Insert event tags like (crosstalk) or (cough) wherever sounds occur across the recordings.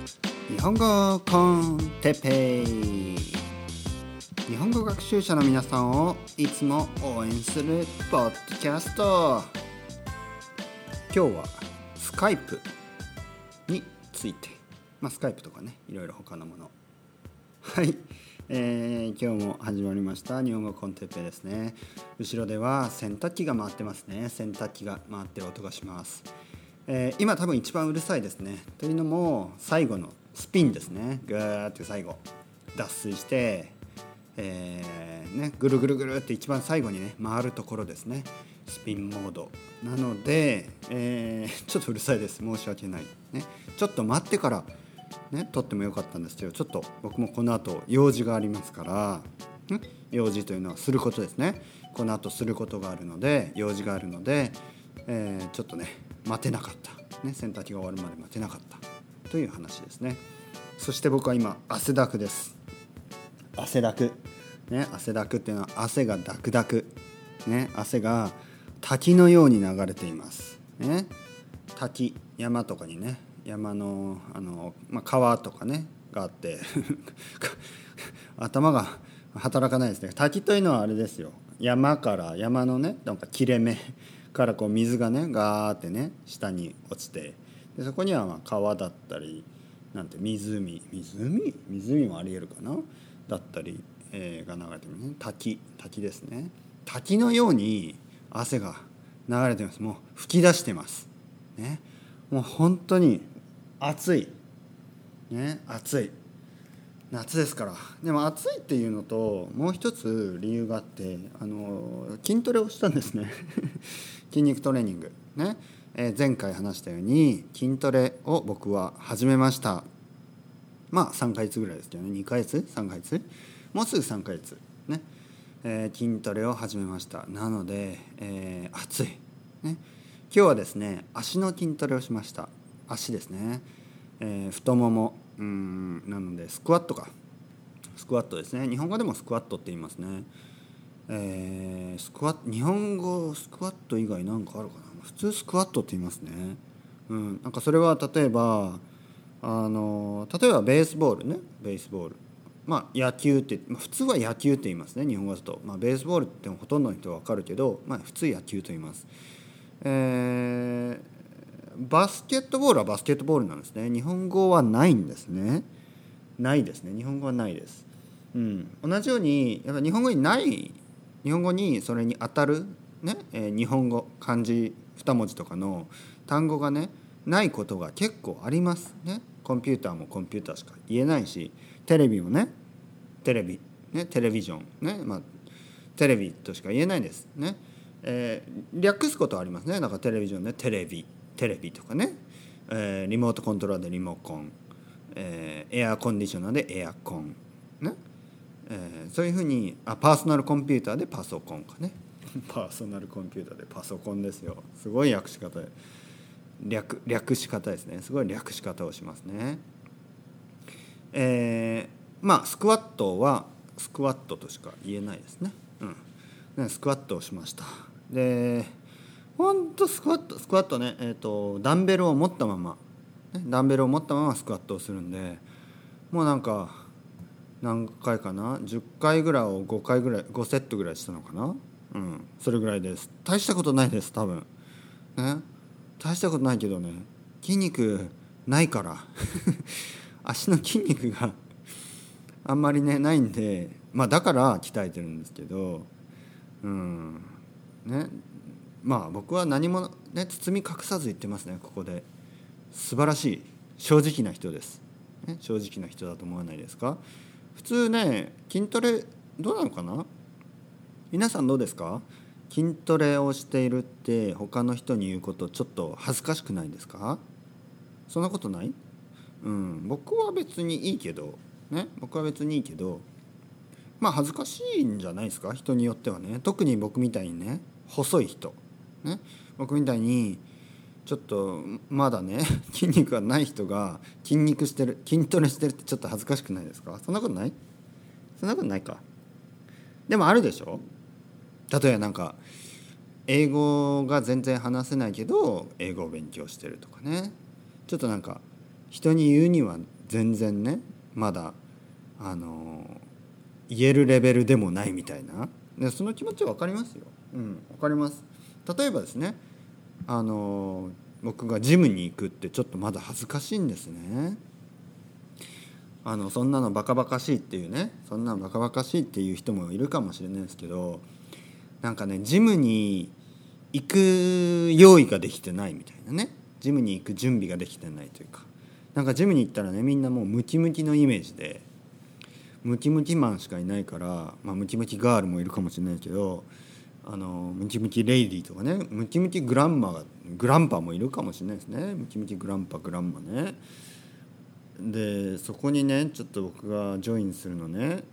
日本語コンテペイ日本語学習者の皆さんをいつも応援するポッドキャスト。今日はスカイプについてまあスカイプとかねいろいろ他のもの。はい、えー今日も始まりました。日本語コンテッペイですね。後ろでは洗濯機が回ってますね。洗濯機が回ってる音がします、えー今多分一番うるさいですね。というのも最後のスピンですね。ぐーって最後。脱水して、えーね、ぐるぐるぐるって一番最後にね回るところですね。スピンモード。なので、えーちょっとうるさいです。申し訳ない、ね、ちょっと待ってからね、撮ってもよかったんですけどちょっと僕もこの後用事がありますから、ん用事というのはすることですね。この後することがあるので用事があるので、えーちょっとね待てなかった、ね、洗濯機が終わるまで待てなかった。という話ですね。そして僕は今汗だくです。汗だく。ね汗だくっていうのは汗がダクダク。ね汗が滝のように流れています。ね滝山とかにね山のあの、まあ、川とかねがあって (laughs) 頭が働かないですね。滝というのはあれですよ。山から山のねなんか切れ目からこう水がねガーってね下に落ちてでそこにはま川だったりなんて湖湖？湖もありえるかな？だったり、えーが流れてるね。滝滝ですね。滝のように汗が流れてます。もう吹き出してます。ね。もう本当に暑い。ね暑い。夏ですから。でも暑いっていうのともう一つ理由があってあの筋トレをしたんですね。筋肉トレーニング。ね、えー前回話したように筋トレを僕は始めました。まあ3ヶ月ぐらいですけどね。2ヶ月？3ヶ月？もうすぐ3ヶ月。ね、えー筋トレを始めました。なので、えー暑い。ね。今日はですね足の筋トレをしました。足ですね、えー太もも。うん。なのでスクワットか。スクワットですね。日本語でもスクワットって言いますね。えースクワット日本語スクワット以外なんかあるかな？普通スクワットって言いますね。うん。なんかそれは例えばあの例えばベースボールね。ベースボール。まあ野球って、まあ、普通は野球って言いますね。日本語だと、まあ、ベースボールってほとんどの人は分かるけど、まあ、普通野球と言います。えーバスケットボールはバスケットボールなんですね。日本語はないんですね。ないですね。日本語はないです、うん、同じようにやっぱ日本語にない日本語にそれに当たる、ねえー日本語漢字2文字とかの単語がねないことが結構ありますね。コンピューターもコンピューターしか言えないしテレビもねテレビ、ね、テレビジョンね、まあ、テレビとしか言えないですね、えー略すことはありますね。だかテレビジョンでテレビテレビとかね、えーリモートコントローラーでリモコン、えーエアコンディショナーでエアコン。ね、えーそういうふうにあパーソナルコンピューターでパソコンかね。(laughs) パーソナルコンピューターでパソコンですよ。すごい略し方。で略略し方ですね。すごい略し方をしますね。えーまあスクワットはスクワットとしか言えないですね,、うん、スクワットをしました。でほんとスクワットスクワットね、えー、とダンベルを持ったまま、ね、ダンベルを持ったままスクワットをするんでもうなんか何回かな？10回ぐらいを5回ぐらい5セットぐらいしたのかな？うん。それぐらいです。大したことないです多分。ね？大したことないけどね。筋肉ないから。(laughs) 足の筋肉が (laughs) あんまりねないんでまあだから鍛えてるんですけど。うん。ね？まあ僕は何もね包み隠さず言ってますねここで。素晴らしい。正直な人です、ね、正直な人だと思わないですか？普通ね筋トレどうなのかな？皆さんどうですか？筋トレをしているって他の人に言うことちょっと恥ずかしくないですか？そんなことない？うん僕は別にいいけどね？僕は別にいいけどまあ恥ずかしいんじゃないですか？人によってはね。特に僕みたいにね。細い人。ね？僕みたいにちょっとまだね (laughs) 筋肉がない人が筋肉してる筋トレしてるってちょっと恥ずかしくないですか？そんなことない？そんなことないか。でもあるでしょ？例えばなんか英語が全然話せないけど英語を勉強してるとかね。ちょっとなんか人に言うには全然ねまだあの言えるレベルでもないみたいな。でその気持ちは分かりますよ。うん、分かります。例えばですねあの僕がジムに行くってちょっとまだ恥ずかしいんですね。あのそんなのバカバカしいっていうねそんなのバカバカしいっていう人もいるかもしれないですけどなんかねジムに行く用意ができてないみたいなねジムに行く準備ができてないというかなんかジムに行ったらねみんなもうムキムキのイメージでムキムキマンしかいないから、まあ、ムキムキガールもいるかもしれないけどあのムキムキレイディーとかねムキムキグランマグランパもいるかもしれないですね。ムキムキグランパグランマね。でそこにねちょっと僕がジョインするのね。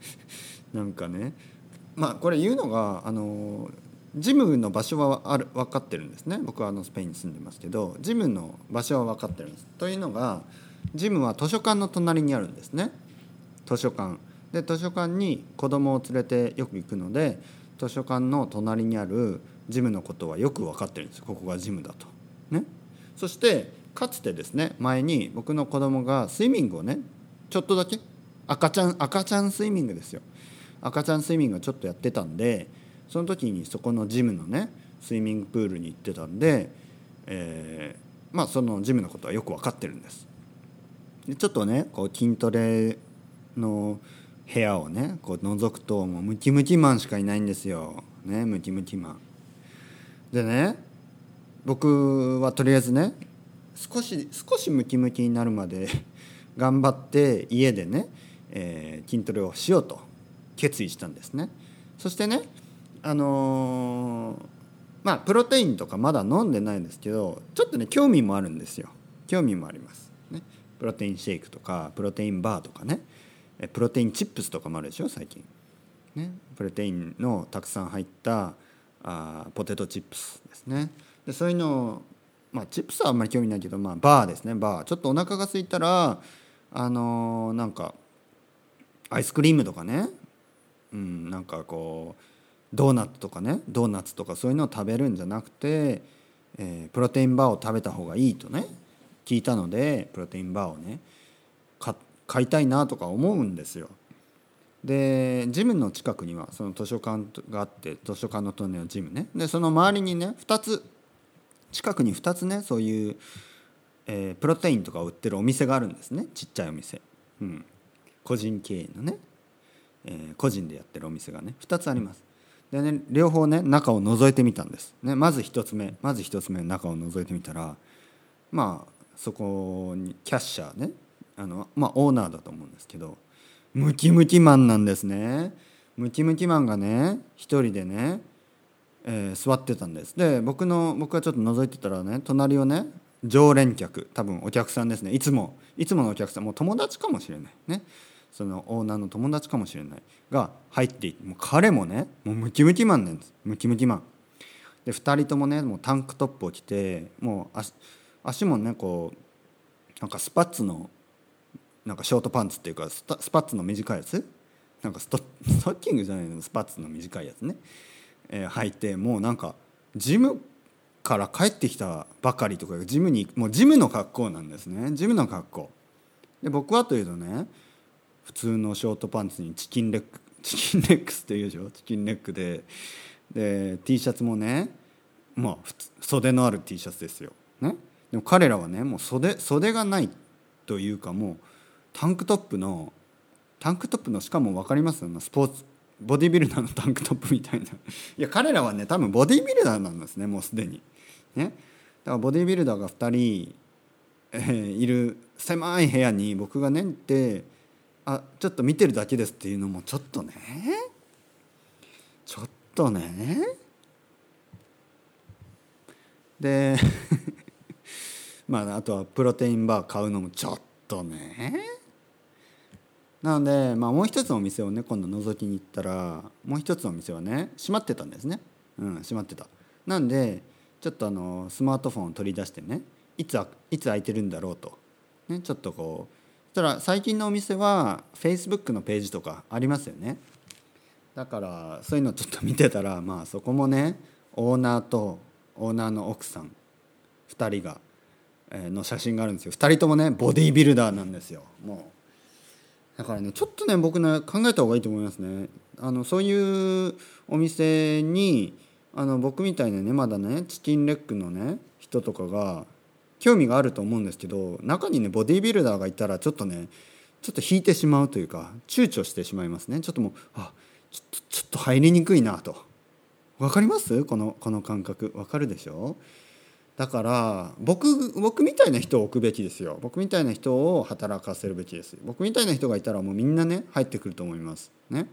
(laughs) なんかね。まあこれ言うのがあのジムの場所はある分かってるんですね。僕はあのスペインに住んでますけどジムの場所は分かってるんです。というのがジムは図書館の隣にあるんですね。図書館。で図書館に子供を連れてよく行くので図書館の隣にあるジムのことはよく分かってるんですここがジムだと。ね、そしてかつてですね前に僕の子供がスイミングをねちょっとだけ赤ちゃん赤ちゃんスイミングですよ赤ちゃんスイミングをちょっとやってたんでその時にそこのジムのねスイミングプールに行ってたんで、えー、まあそのジムのことはよく分かってるんです。でちょっとねこう筋トレの部屋をねこう覗くともうムキムキマンしかいないんですよ。ねムキムキマン。でね僕はとりあえずね少し少しムキムキになるまで (laughs) 頑張って家でね、えー、筋トレをしようと決意したんですね。そしてねあのー、まあプロテインとかまだ飲んでないんですけどちょっとね興味もあるんですよ興味もあります、ね、プロテインシェイクとかプロテインバーとかねプロテインチップスとかもあるでしょ最近、ね、プロテインのたくさん入ったあポテトチップスですね。でそういうのまあチップスはあんまり興味ないけど、まあ、バーですね。バー。ちょっとお腹が空いたらあのー、なんかアイスクリームとかね。うんなんかこうドーナツとかね。ドーナツとかそういうのを食べるんじゃなくて、えー、プロテインバーを食べた方がいいとね聞いたのでプロテインバーをね買っ買いたいなとか思うんですよ。でジムの近くにはその図書館があって図書館の隣のジムね。でその周りにね2つ近くに2つねそういう、えー、プロテインとか売ってるお店があるんですね。ちっちゃいお店、うん、個人経営のね、えー、個人でやってるお店がね。2つあります。でね両方ね中を覗いてみたんです、ね、まず1つ目まず1つ目中を覗いてみたらまあそこにキャッシャーねあのまあオーナーだと思うんですけどムキムキマンなんですね。ムキムキマンがね一人でね、えー、座ってたんです。で僕の僕がちょっと覗いてたらね隣をね常連客多分お客さんですね。いつもいつものお客さんもう友達かもしれない。ね。そのオーナーの友達かもしれない。が入っていっても彼もねもうムキムキマンなんです。ムキムキマン。で2人ともねもうタンクトップを着てもう足足もねこうなんかスパッツのなんかショートパンツっていうかスパッツの短いやつ？なんかストッキングじゃないの？スパッツの短いやつね、えー、履いてもうなんかジムから帰ってきたばかりとかジムにもうジムの格好なんですね。ジムの格好。で僕はというとね普通のショートパンツにチキンレッグチキンレックスっていうでしょ？チキンレッグで。で T シャツもねまあ袖のある T シャツですよ、ね、でも彼らはねもう袖袖がないというかもうタンクトップのタンクトップのしかも分かります？スポーツボディビルダーのタンクトップみたいな。(laughs) いや彼らはね多分ボディビルダーなんですねもうすでに。ね。だからボディビルダーが2人、えー、いる狭い部屋に僕がねってあちょっと見てるだけですっていうのもちょっとね。ちょっとね。で (laughs) まああとはプロテインバー買うのもちょっとね。なので、まあ、もう一つのお店をね今度覗きに行ったらもう一つのお店はね閉まってたんですね。うん閉まってた。なんでちょっとあのスマートフォンを取り出してねいついつ空いてるんだろうと、ね、ちょっとこうそしたら最近のお店は Facebook のページとかありますよね。だからそういうのちょっと見てたらまあそこもねオーナーとオーナーの奥さん2人がえの写真があるんですよ。2人ともねボディービルダーなんですよ。もうだからねちょっとね僕ね考えた方がいいと思いますね。あのそういうお店にあの僕みたいなねまだねチキンレッグのね人とかが興味があると思うんですけど中にねボディービルダーがいたらちょっとねちょっと引いてしまうというか躊躇してしまいますね。ちょっともうあちょっとちょっと入りにくいなと。分かります？このこの感覚。分かるでしょ？だから僕僕みたいな人を置くべきですよ。僕みたいな人を働かせるべきです。僕みたいな人がいたらもうみんなね入ってくると思います。ね。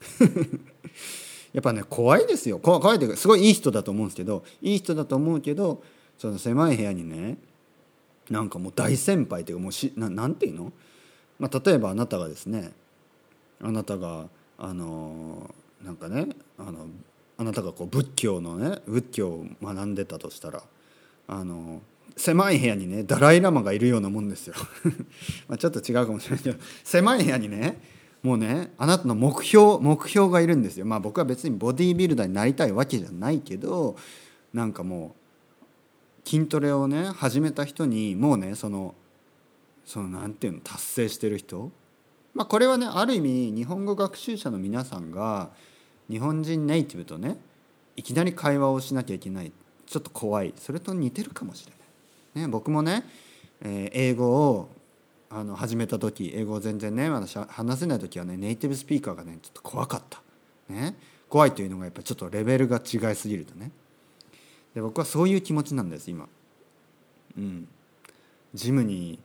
(laughs) やっぱね怖いですよ。怖いというかすごいいい人だと思うんですけどいい人だと思うけどその狭い部屋にねなんかもう大先輩というかもうしななんていうの、まあ、例えばあなたがですねあなたがあのなんかねあのあなたがこう仏教のね仏教を学んでたとしたらあの狭い部屋にねダライ・ラマがいるようなもんですよ。(laughs) まちょっと違うかもしれないけど狭い部屋にねもうねあなたの目標目標がいるんですよ。まあ僕は別にボディービルダーになりたいわけじゃないけどなんかもう筋トレをね始めた人にもうねそのそのなんていうの達成してる人。まあこれはねある意味日本語学習者の皆さんが日本人ネイティブとねいきなり会話をしなきゃいけない。ちょっと怖い。それと似てるかもしれない。ね、僕もね、えー、英語をあの始めた時英語を全然ねまだ話せない時はねネイティブスピーカーがねちょっと怖かった。ね、怖いというのがやっぱちょっとレベルが違いすぎるとね。で僕はそういう気持ちなんです今。うん。ジムに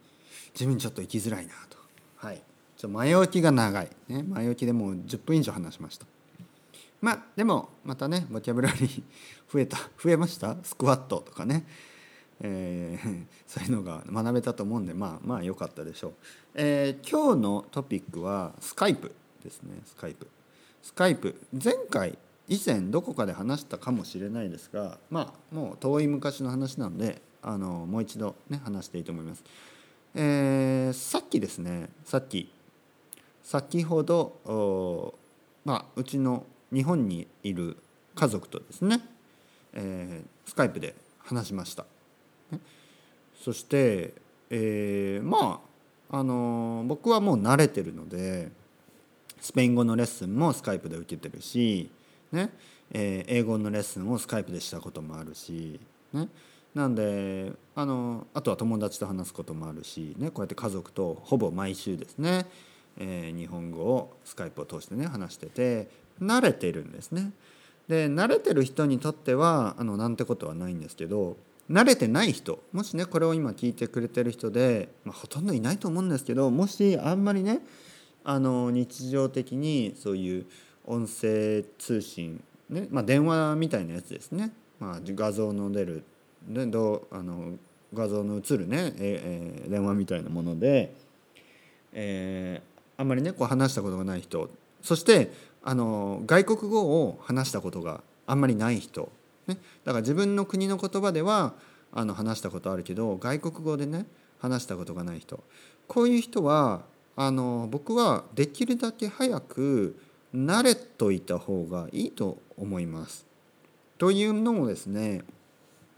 ジムにちょっと行きづらいなと。はい。ちょ前置きが長い、ね、前置きでもう10分以上話しました。まあでもまたねボキャブラリー (laughs) 増えた増えました？スクワットとかね。えー、(laughs) そういうのが学べたと思うんでまあまあ良かったでしょう、えー、今日のトピックはスカイプですね。スカイプ。スカイプ。前回以前どこかで話したかもしれないですがまあもう遠い昔の話なのであのもう一度ね話していいと思います、えー、さっきですね。さっき。先ほどまあうちの日本にいる家族とですね、えー、スカイプで話しました。そして、えー、まああの僕はもう慣れてるのでスペイン語のレッスンもスカイプで受けてるし、ね。え、英語のレッスンをスカイプでしたこともあるし、ね、なんであのあとは友達と話すこともあるし、ね、こうやって家族とほぼ毎週ですね、えー、日本語をスカイプを通してね話してて慣れてるんですね。で慣れてる人にとってはあのなんてことはないんですけど慣れてない人もしねこれを今聞いてくれてる人で、まあ、ほとんどいないと思うんですけどもしあんまりねあの日常的にそういう音声通信、ねまあ、電話みたいなやつですね、まあ、画像の出るでどうあの画像の映るね、えー、電話みたいなもので、えー、あんまりねこう話したことがない人。そしてあの外国語を話したことがあんまりない人。ね、だから自分の国の言葉ではあの話したことあるけど外国語でね話したことがない人。こういう人はあの僕はできるだけ早く慣れといた方がいいと思います。というのもですね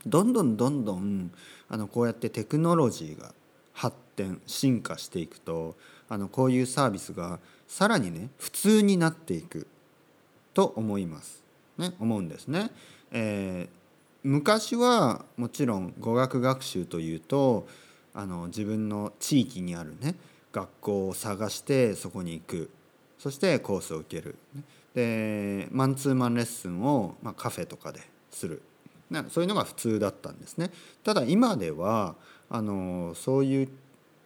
どんどんどんどんあのこうやってテクノロジーが発展進化していくとあのこういうサービスがさらにね普通になっていくと思います。ね思うんですね。えー、昔はもちろん語学学習というとあの自分の地域にあるね学校を探してそこに行くそしてコースを受けるでマンツーマンレッスンを、まあ、カフェとかでするそういうのが普通だったんですねただ今ではあのそういう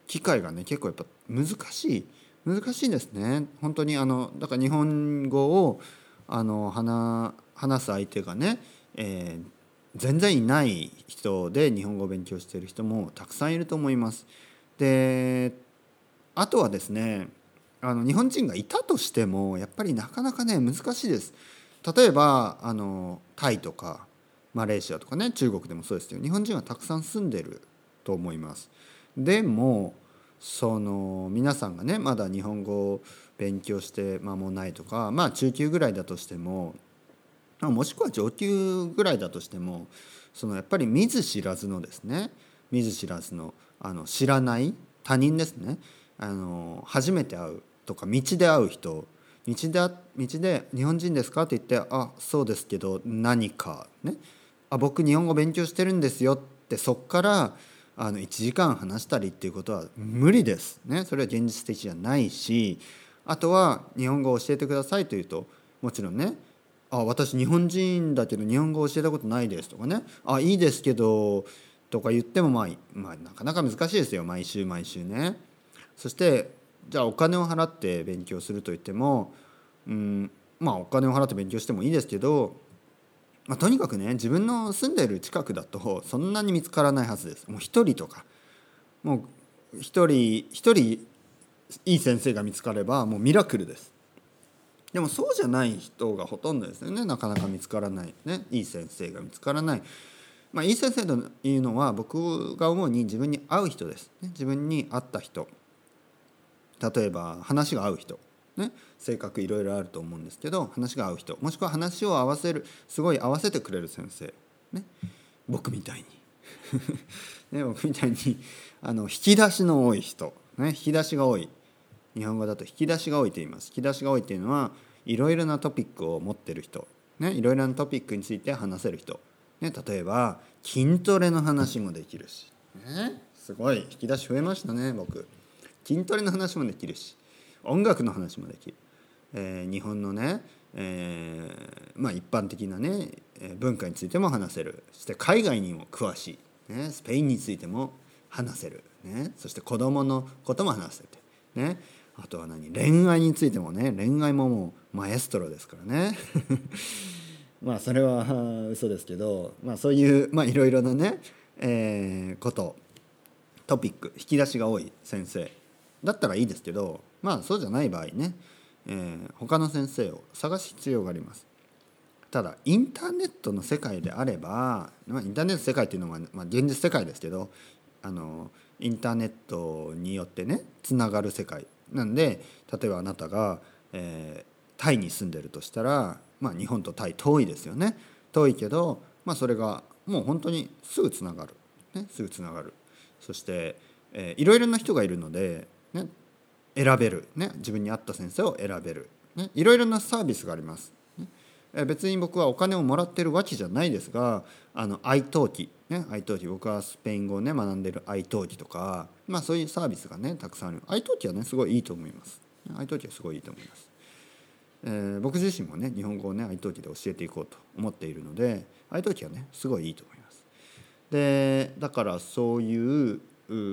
機会がね結構やっぱ難しい難しいですね本当にあのだから日本語をあの話す相手がねえー、全然いない人で日本語を勉強している人もたくさんいると思います。であとはですねあの日本人がいたとしてもやっぱりなかなかね難しいです。例えばあのタイとかマレーシアとかね中国でもそうですけど日本人はたくさん住んでると思います。でもその皆さんがねまだ日本語を勉強して間もないとかまあ中級ぐらいだとしてももしくは上級ぐらいだとしてもそのやっぱり見ず知らずのですね見ず知らずのあの知らない他人ですねあの初めて会うとか道で会う人道で道で「日本人ですか?」って言って「あそうですけど何かねあ僕日本語勉強してるんですよ」ってそっからあの1時間話したりっていうことは無理ですねそれは現実的じゃないしあとは日本語を教えてくださいというともちろんねあ私日本人だけど日本語教えたことないですとかねあいいですけどとか言ってもまあ、まあ、なかなか難しいですよ毎週毎週ね。そしてじゃあお金を払って勉強するといっても、うん、まあお金を払って勉強してもいいですけど、まあ、とにかくね自分の住んでる近くだとそんなに見つからないはずです。もう一人とかもう一人一人いい先生が見つかればもうミラクルです。でもそうじゃない人がほとんどですよねなかなか見つからない、ね、いい先生が見つからない。まあ、いい先生というのは僕が思うに自分に合う人です、ね、自分に合った人例えば話が合う人、ね、性格いろいろあると思うんですけど話が合う人もしくは話を合わせるすごい合わせてくれる先生、ね、僕みたいに。(laughs) ね、僕みたいにあの引き出しの多い人、ね、引き出しが多い。日本語だと引き出しが多いと言います。引き出しが多いっていうのはいろいろなトピックを持ってる人、ね、いろいろなトピックについて話せる人、ね、例えば筋トレの話もできるし、ね、すごい引き出し増えましたね僕。筋トレの話もできるし音楽の話もできる、えー、日本のね、えー、まあ一般的なね文化についても話せる。そして海外にも詳しい、ね、スペインについても話せる、ね、そして子どものことも話せて。ねあとは何？恋愛についてもね恋愛ももうマエストロですからね。(laughs) まあそれは嘘ですけど、まあ、そういういろいろなね、えー、ことトピック引き出しが多い先生。だったらいいですけどまあそうじゃない場合ね、えー、他の先生を探す必要があります。ただインターネットの世界であれば、まあ、インターネット世界っていうのは、まあ、現実世界ですけどあのインターネットによってねつながる世界。なんで例えばあなたが、えー、タイに住んでるとしたら、まあ、日本とタイ遠いですよね。遠いけど、まあ、それがもう本当にすぐつながる、ね、すぐつながる。そして、えー、いろいろな人がいるので、ね、選べる、ね、自分に合った先生を選べる、ね、いろいろなサービスがあります。ね。別に僕はお金をもらってるわけじゃないですがあの愛登記。ね。愛登記。僕はスペイン語をね学んでる愛登記とかまあそういうサービスがねたくさんある。愛登記はねすごいいいと思います。愛登記はすごいいいと思います、えー、僕自身もね日本語をね愛登記で教えていこうと思っているので愛登記はねすごいいいと思います。でだからそういう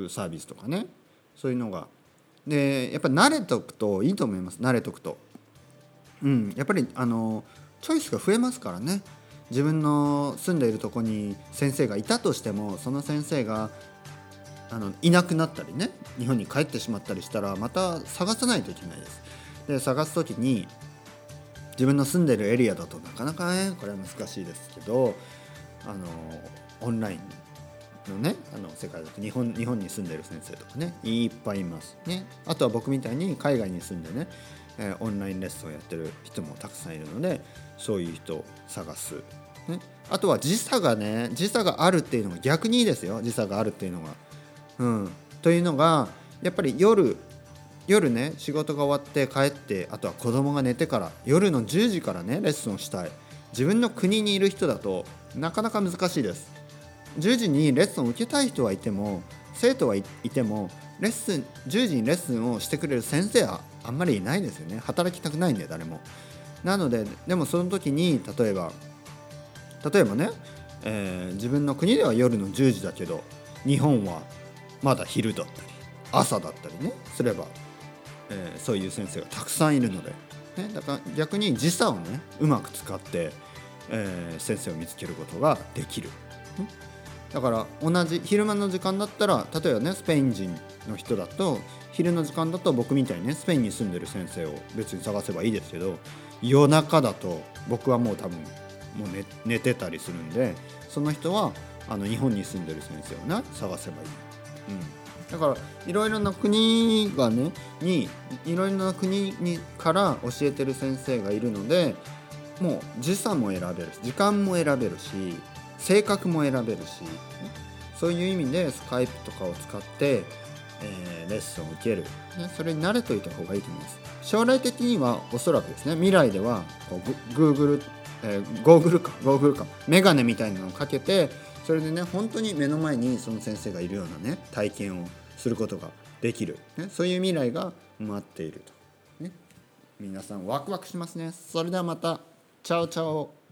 サービスとかねそういうのがでやっぱり慣れとくといいと思います。慣れとくと。うん。やっぱりあのチョイスが増えますからね。自分の住んでいるとこに先生がいたとしてもその先生があのいなくなったりね日本に帰ってしまったりしたらまた探さないといけないです。で探す時に自分の住んでるエリアだとなかなかねこれは難しいですけどあのオンラインのねあの世界だと日本日本に住んでる先生とかねいっぱいいます。ね、あとは僕みたいに海外に住んでね、えー、オンラインレッスンをやってる人もたくさんいるのでそういう人を探す、ね、あとは時差がね時差があるっていうのが逆にいいですよ。時差があるっていうのが。うん、というのがやっぱり夜夜ね仕事が終わって帰ってあとは子供が寝てから夜の10時からねレッスンをしたい。自分の国にいる人だとなかなか難しいです。10時にレッスンを受けたい人はいても生徒はいてもレッスン10時にレッスンをしてくれる先生はあんまりいないですよね。働きたくないんで誰も。なのででもその時に例えば例えばね、えー、自分の国では夜の10時だけど日本はまだ昼だったり朝だったりねすれば、えー、そういう先生がたくさんいるので、ね、だから逆に時差をねうまく使って、えー、先生を見つけることができる。だから同じ昼間の時間だったら例えばねスペイン人の人だと昼の時間だと僕みたいにねスペインに住んでる先生を別に探せばいいですけど夜中だと僕はもう多分もう寝寝てたりするんでその人はあの日本に住んでる先生をね探せばいい。うん、だからいろいろな国がねにいろいろな国にから教えてる先生がいるのでもう時差も選べるし時間も選べるし性格も選べるしそういう意味でスカイプとかを使って、えーレッスンを受ける、ね、それに慣れといた方がいいと思います。将来的にはおそらくですね未来ではこうグ Google、えー、ゴーグルかゴーグルかメガネみたいなのをかけてそれでね本当に目の前にその先生がいるようなね体験をすることができる、ね、そういう未来が待っていると、ね、皆さんワクワクしますね。それではまた。チャオチャオ。